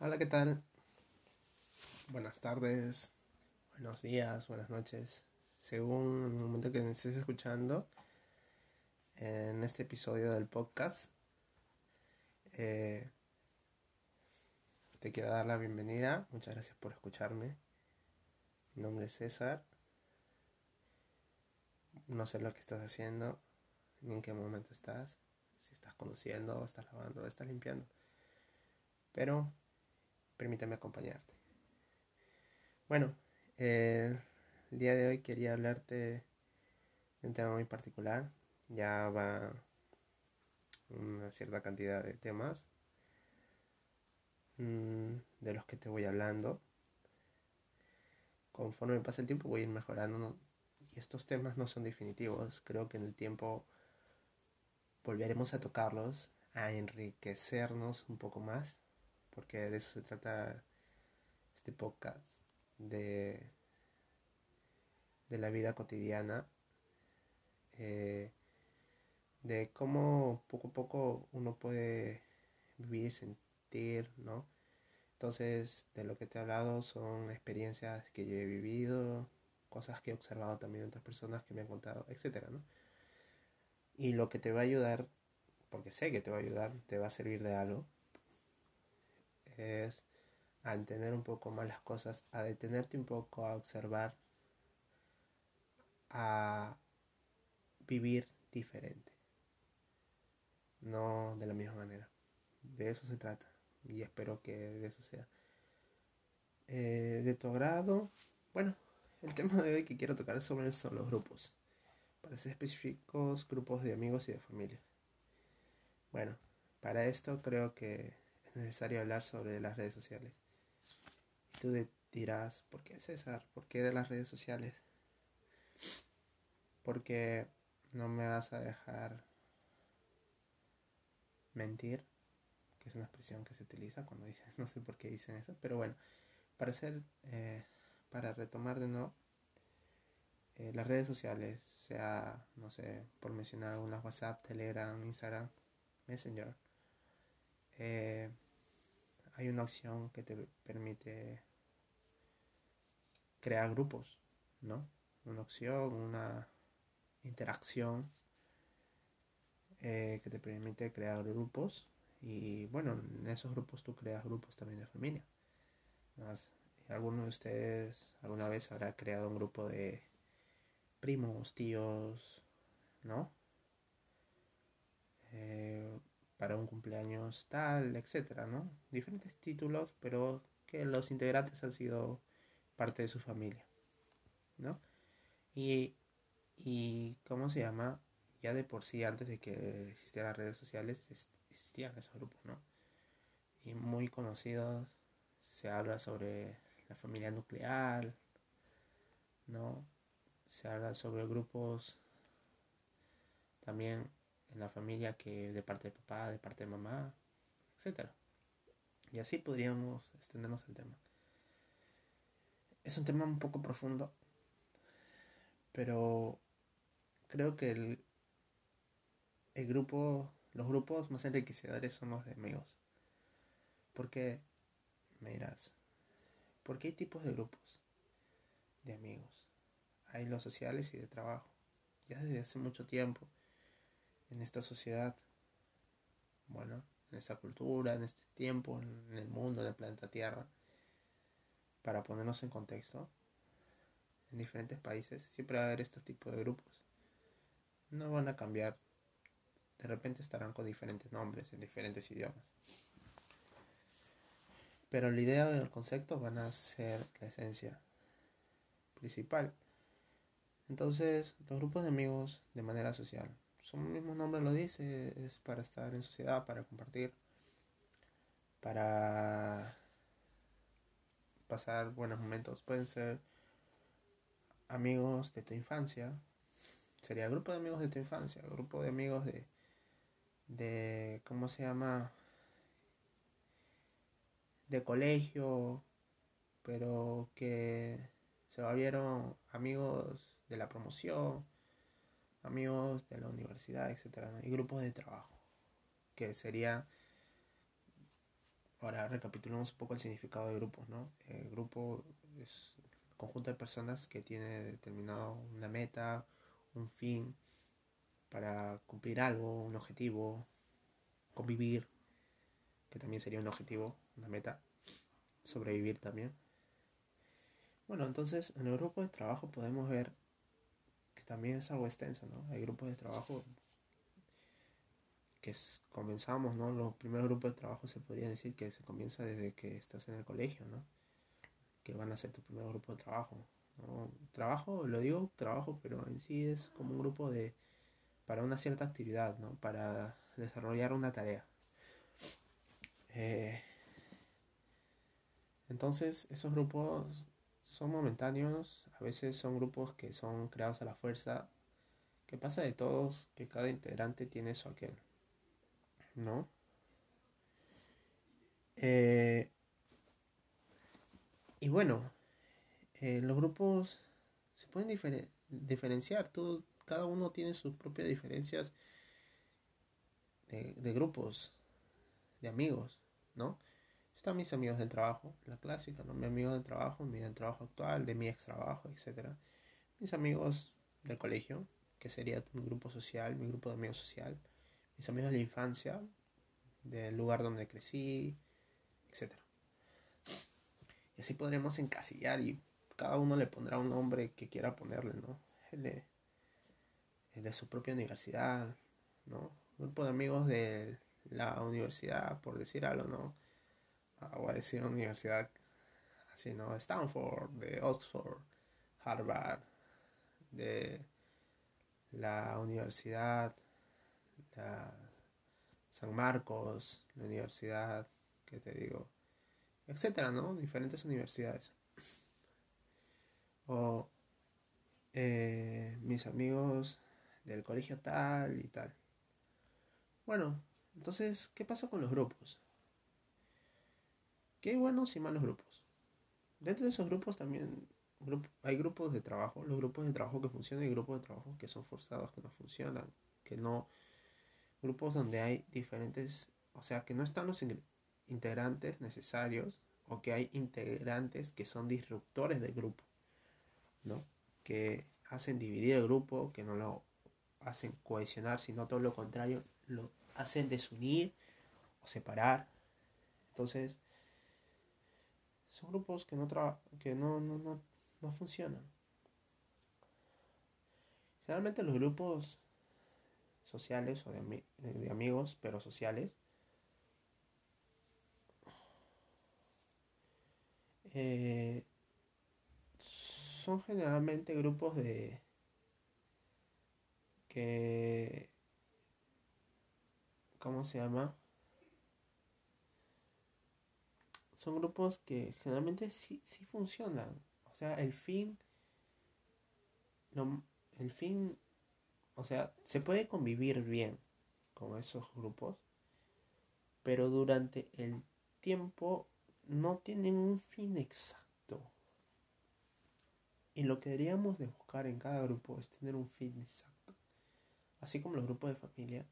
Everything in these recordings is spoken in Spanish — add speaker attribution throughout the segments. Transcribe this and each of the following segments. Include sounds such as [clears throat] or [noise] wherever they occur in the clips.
Speaker 1: Hola, ¿qué tal? Buenas tardes, buenos días, buenas noches, según el momento que me estés escuchando en este episodio del podcast. Eh, te quiero dar la bienvenida, muchas gracias por escucharme. Mi nombre es César. No sé lo que estás haciendo, ni en qué momento estás, si estás conduciendo, estás lavando, estás limpiando. Pero permítame acompañarte. Bueno, el día de hoy quería hablarte de un tema muy particular. Ya va una cierta cantidad de temas mm, de los que te voy hablando. Conforme pasa el tiempo voy a ir mejorando. Y estos temas no son definitivos. Creo que en el tiempo volveremos a tocarlos, a enriquecernos un poco más porque de eso se trata este podcast, de, de la vida cotidiana, eh, de cómo poco a poco uno puede vivir, sentir, ¿no? Entonces, de lo que te he hablado son experiencias que yo he vivido, cosas que he observado también de otras personas que me han contado, etcétera, ¿no? Y lo que te va a ayudar, porque sé que te va a ayudar, te va a servir de algo, es a entender un poco más las cosas, a detenerte un poco, a observar, a vivir diferente. No de la misma manera. De eso se trata. Y espero que de eso sea. Eh, de tu agrado. Bueno, el [laughs] tema de hoy que quiero tocar sobre son los grupos. Para ser específicos, grupos de amigos y de familia. Bueno, para esto creo que necesario hablar sobre las redes sociales. Y tú dirás, ¿por qué César? ¿Por qué de las redes sociales? Porque no me vas a dejar mentir, que es una expresión que se utiliza cuando dicen, [laughs] no sé por qué dicen eso, pero bueno, para hacer, eh, para retomar de nuevo, eh, las redes sociales, sea, no sé, por mencionar algunas WhatsApp, Telegram, Instagram, Messenger, eh, hay una opción que te permite crear grupos, ¿no? Una opción, una interacción eh, que te permite crear grupos y bueno, en esos grupos tú creas grupos también de familia. ¿Alguno de ustedes alguna vez habrá creado un grupo de primos, tíos, ¿no? Eh, para un cumpleaños tal, etcétera, ¿no? Diferentes títulos, pero que los integrantes han sido parte de su familia, ¿no? Y, y ¿cómo se llama? Ya de por sí, antes de que existieran las redes sociales, existían esos grupos, ¿no? Y muy conocidos, se habla sobre la familia nuclear, ¿no? Se habla sobre grupos también en la familia que de parte de papá, de parte de mamá, etc. Y así podríamos extendernos el tema. Es un tema un poco profundo, pero creo que el, el grupo, los grupos más enriquecedores son los de amigos. Porque, me dirás, ¿por qué hay tipos de grupos de amigos? Hay los sociales y de trabajo. Ya desde hace mucho tiempo en esta sociedad, bueno, en esta cultura, en este tiempo, en el mundo, en el planeta Tierra, para ponernos en contexto, en diferentes países siempre va a haber estos tipos de grupos. No van a cambiar, de repente estarán con diferentes nombres en diferentes idiomas. Pero la idea y el concepto van a ser la esencia principal. Entonces, los grupos de amigos de manera social su mismo nombre lo dice, es para estar en sociedad, para compartir, para pasar buenos momentos. Pueden ser amigos de tu infancia, sería grupo de amigos de tu infancia, grupo de amigos de, de ¿cómo se llama? De colegio, pero que se volvieron amigos de la promoción amigos de la universidad, etcétera, y grupos de trabajo, que sería Ahora recapitulamos un poco el significado de grupos, ¿no? El grupo es el conjunto de personas que tiene determinado una meta, un fin, para cumplir algo, un objetivo, convivir, que también sería un objetivo, una meta, sobrevivir también. Bueno, entonces en el grupo de trabajo podemos ver que también es algo extenso, ¿no? Hay grupos de trabajo que comenzamos, ¿no? Los primeros grupos de trabajo se podría decir que se comienza desde que estás en el colegio, ¿no? Que van a ser tu primer grupo de trabajo. ¿no? Trabajo, lo digo trabajo, pero en sí es como un grupo de para una cierta actividad, ¿no? Para desarrollar una tarea. Eh, entonces, esos grupos son momentáneos, a veces son grupos que son creados a la fuerza, que pasa de todos, que cada integrante tiene su aquel. ¿no? Eh, y bueno, eh, los grupos se pueden diferenciar, todo, cada uno tiene sus propias diferencias de, grupos, de amigos, ¿no? Están mis amigos del trabajo, la clásica, ¿no? Mi amigo del trabajo, mi del trabajo actual, de mi ex trabajo, etc. Mis amigos del colegio, que sería mi grupo social, mi grupo de amigos social mis amigos de la infancia, del lugar donde crecí, etc. Y así podremos encasillar y cada uno le pondrá un nombre que quiera ponerle, ¿no? El de, el de su propia universidad, ¿no? Grupo de amigos de la universidad, por decir algo, ¿no? Voy a decir universidad así, ¿no? Stanford, de Oxford, Harvard, de la universidad San Marcos, la universidad, que te digo, etcétera, ¿no? Diferentes universidades. O eh, mis amigos del colegio tal y tal. Bueno, entonces, ¿qué pasa con los grupos? ¿Qué hay buenos y malos grupos? Dentro de esos grupos también hay grupos de trabajo, los grupos de trabajo que funcionan y grupos de trabajo que son forzados, que no funcionan, que no grupos donde hay diferentes, o sea, que no están los integrantes necesarios o que hay integrantes que son disruptores del grupo, ¿no? Que hacen dividir el grupo, que no lo hacen cohesionar, sino todo lo contrario, lo hacen desunir o separar. Entonces, son grupos que no, que no, no, no, no funcionan. Generalmente los grupos sociales o de, amigos, pero sociales. Eh, son generalmente grupos de que ¿cómo se llama? Son grupos que generalmente sí, sí funcionan. O sea, el fin el fin o sea, se puede convivir bien con esos grupos, pero durante el tiempo no tienen un fin exacto. Y lo que deberíamos de buscar en cada grupo es tener un fin exacto. Así como los grupos de familia,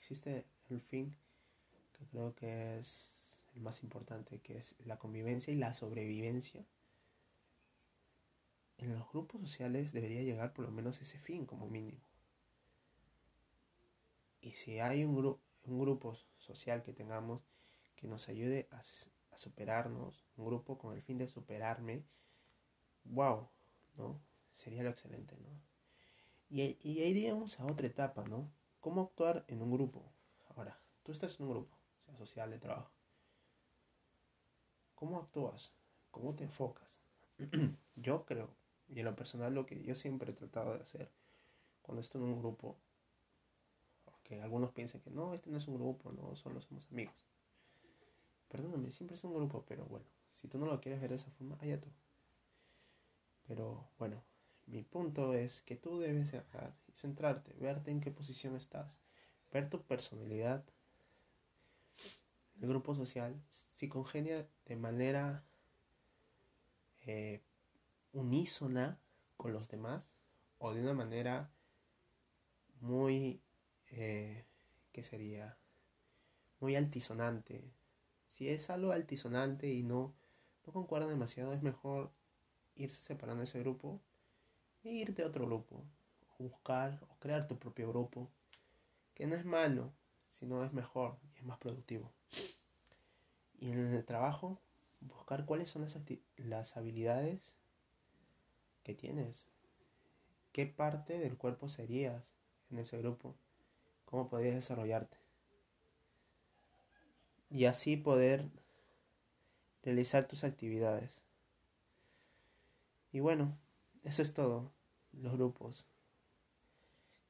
Speaker 1: existe el fin que creo que es el más importante, que es la convivencia y la sobrevivencia. En los grupos sociales debería llegar por lo menos ese fin como mínimo. Y si hay un, grupo un grupo social que tengamos que nos ayude a, superarnos, un grupo con el fin de superarme, wow, ¿no? Sería lo excelente, ¿no? Y, y ahí iríamos a otra etapa, ¿no? ¿Cómo actuar en un grupo? Ahora, tú estás en un grupo, social de trabajo. ¿Cómo actúas? ¿Cómo te enfocas? [clears throat] yo creo, y en lo personal lo que yo siempre he tratado de hacer cuando estoy en un grupo que algunos piensen que no, este no es un grupo, no, solo somos amigos. Perdóname, siempre es un grupo, pero bueno, si tú no lo quieres ver de esa forma, allá tú. Pero bueno, mi punto es que tú debes centrarte, verte en qué posición estás, ver tu personalidad, el grupo social, si congenia de manera eh, unísona con los demás o de una manera muy eh, que sería muy altisonante, Si es algo altisonante y no, no concuerda demasiado, es mejor irse separando de ese grupo e irte a otro grupo. buscar o crear tu propio grupo. Que no es malo, sino es mejor y es más productivo. Y en el trabajo, buscar cuáles son las, las habilidades que tienes. ¿Qué parte del cuerpo serías en ese grupo? ¿Cómo podrías desarrollarte? Y así poder realizar tus actividades. Y bueno, eso es todo. Los grupos.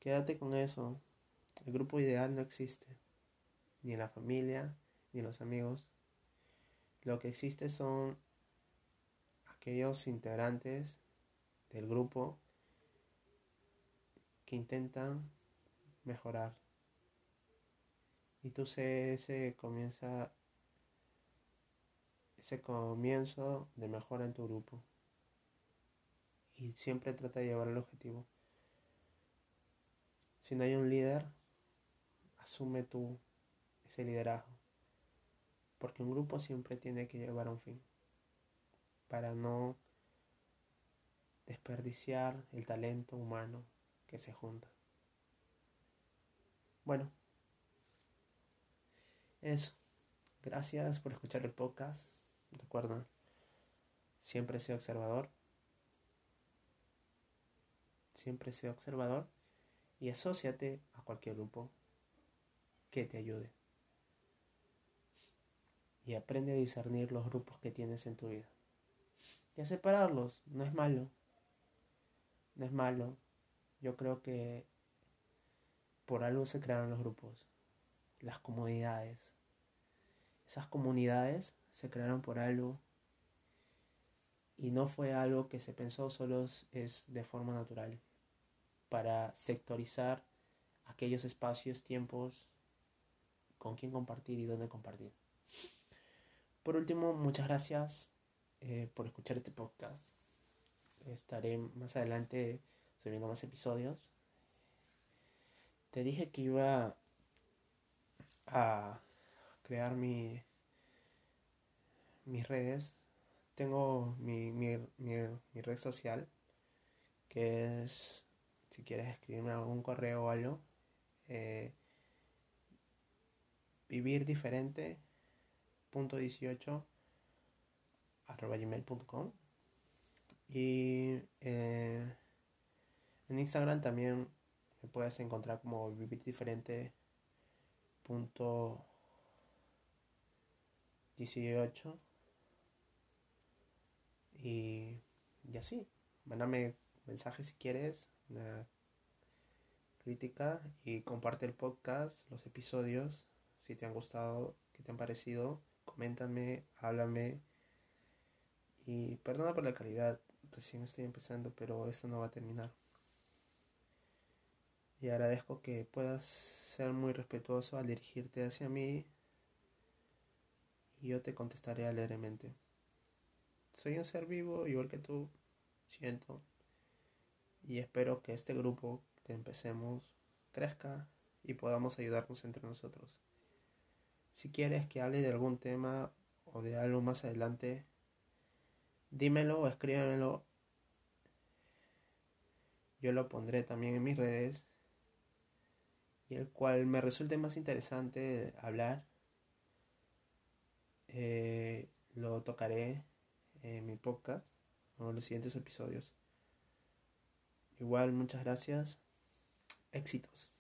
Speaker 1: Quédate con eso. El grupo ideal no existe. Ni en la familia, ni en los amigos. Lo que existe son aquellos integrantes del grupo que intentan mejorar. Y tú sé ese comienza ese comienzo de mejora en tu grupo. Y siempre trata de llevar el objetivo. Si no hay un líder, asume tú ese liderazgo. Porque un grupo siempre tiene que llevar a un fin. Para no desperdiciar el talento humano que se junta. Bueno, eso. Gracias por escuchar el podcast. Recuerda, siempre sé observador. Siempre sé observador y asóciate a cualquier grupo que te ayude. Y aprende a discernir los grupos que tienes en tu vida. Y a separarlos, no es malo no es malo. Yo creo que por algo se crearon los grupos, las comunidades. Esas comunidades se crearon por algo y no fue algo que se pensó solo es de forma natural para sectorizar aquellos espacios, tiempos, con quién compartir y dónde compartir. Por último, muchas gracias eh, por escuchar este podcast estaré más adelante subiendo más episodios. Te dije que iba a crear mi mis redes. Tengo mi, mi, mi, red social que es si quieres escribirme algún correo o algo eh, vivir diferente punto 18 arroba gmail.com y eh, en Instagram también me puedes encontrar como vivir diferente punto 18 y, y así mándame mensajes si quieres una crítica y comparte el podcast los episodios si te han gustado qué te han parecido coméntame háblame y perdona por la calidad recién estoy empezando, pero esto no va a terminar. Y agradezco que puedas ser muy respetuoso al dirigirte hacia mí y yo te contestaré alegremente. Soy un ser vivo igual que tú, siento, y espero que este grupo que empecemos crezca y podamos ayudarnos entre nosotros. Si quieres que hable de algún tema o de algo más adelante, dímelo o escríbemelo. Yo lo pondré también en mis redes. Y el cual me resulte más interesante hablar, eh, lo tocaré en mi podcast o en los siguientes episodios. Igual, muchas gracias. Éxitos.